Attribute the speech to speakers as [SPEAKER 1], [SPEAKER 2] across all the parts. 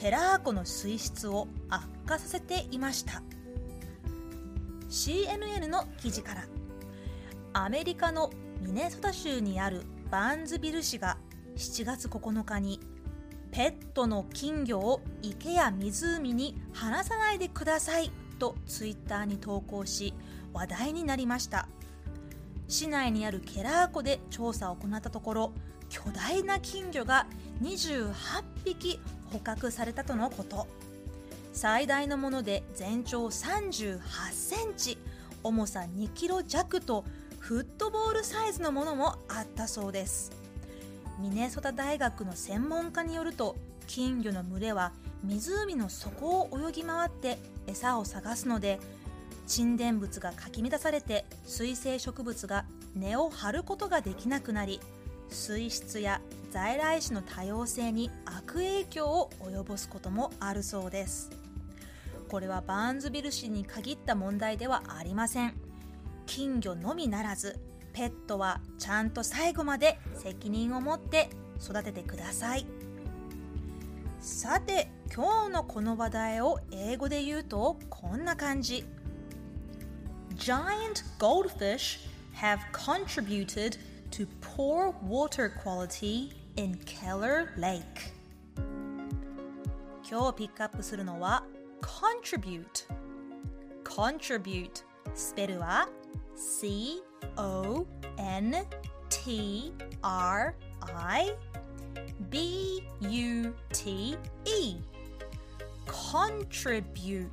[SPEAKER 1] ケラー湖の水質を悪化させていました。CNN の記事からアメリカのミネソタ州にあるバーンズビル市が7月9日にペットの金魚を池や湖に放さないでくださいとツイッターに投稿し話題になりました。市内にあるケラー湖で調査を行ったところ巨大な金魚が28匹捕獲されたとのこと。最大のもので全長38センチ重さ2キロ弱とフットボールサイズのものもあったそうです。ミネソタ大学の専門家によると金魚の群れは湖の底を泳ぎ回って餌を探すので沈殿物がかき乱されて水生植物が根を張ることができなくなり水質や在来種の多様性に悪影響を及ぼすこともあるそうです。これはバーンズビル市に限った問題ではありません。金魚のみならずペットはちゃんと最後まで責任を持って育ててください。さて今日のこの話題を英語で言うとこんな感じ。Giant goldfish have contributed to poor water quality in Keller Lake 今日ピックアップするのは contribute contribute スペルは C O N T R I B U T E contribute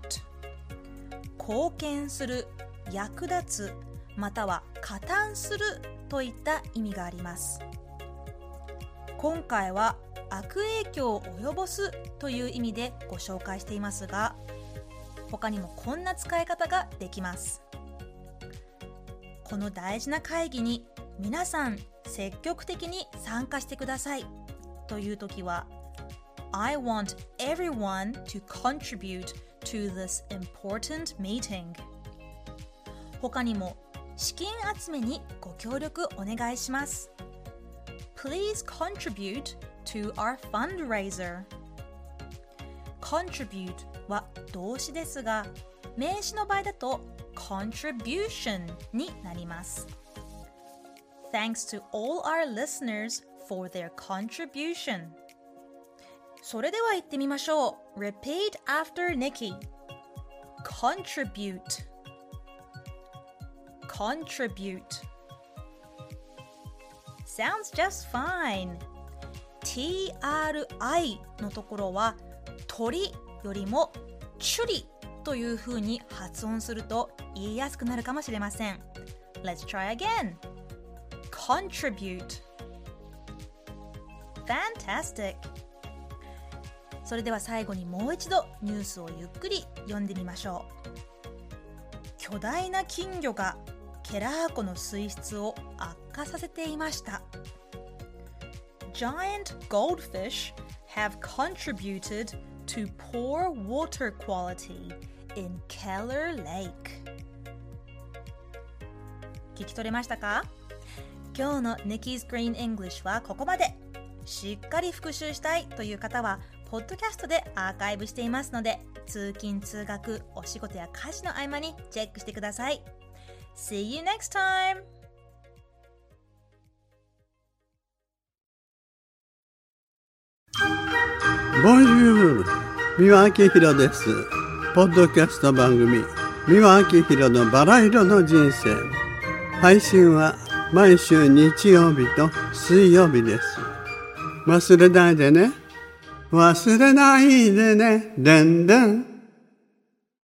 [SPEAKER 1] 貢献する役立つ または加担するといった意味があります。今回は悪影響を及ぼすという意味でご紹介していますが他にもこんな使い方ができます。この大事な会議に皆さん積極的に参加してください。という時は I want everyone to contribute to this important meeting 他にも資金集めにご協力お願いします Please contribute to our fundraiser contribute は動詞ですが名詞の場合だと contribution になります Thanks to all our listeners for their contribution それでは言ってみましょう Repeat after Nikki Contribute Contribute. Sounds just fine. TRI のところは鳥よりもチュリという風に発音すると言いやすくなるかもしれません。Let's try again. Contribute. Fantastic. それでは最後にもう一度ニュースをゆっくり読んでみましょう。巨大な金魚がケラー湖の水質を悪化させていました。Giant goldfish have contributed to poor water quality in Keller Lake. 聞き取れましたか？今日の Nikki's Green English はここまで。しっかり復習したいという方はポッドキャストでアーカイブしていますので通勤通学お仕事や家事の合間にチェックしてください。See you next time!
[SPEAKER 2] ボンジュール三輪明宏です。ポッドキャスト番組。三輪明宏のバラ色の人生。配信は毎週日曜日と水曜日です。忘れないでね。忘れないでね。でんでん。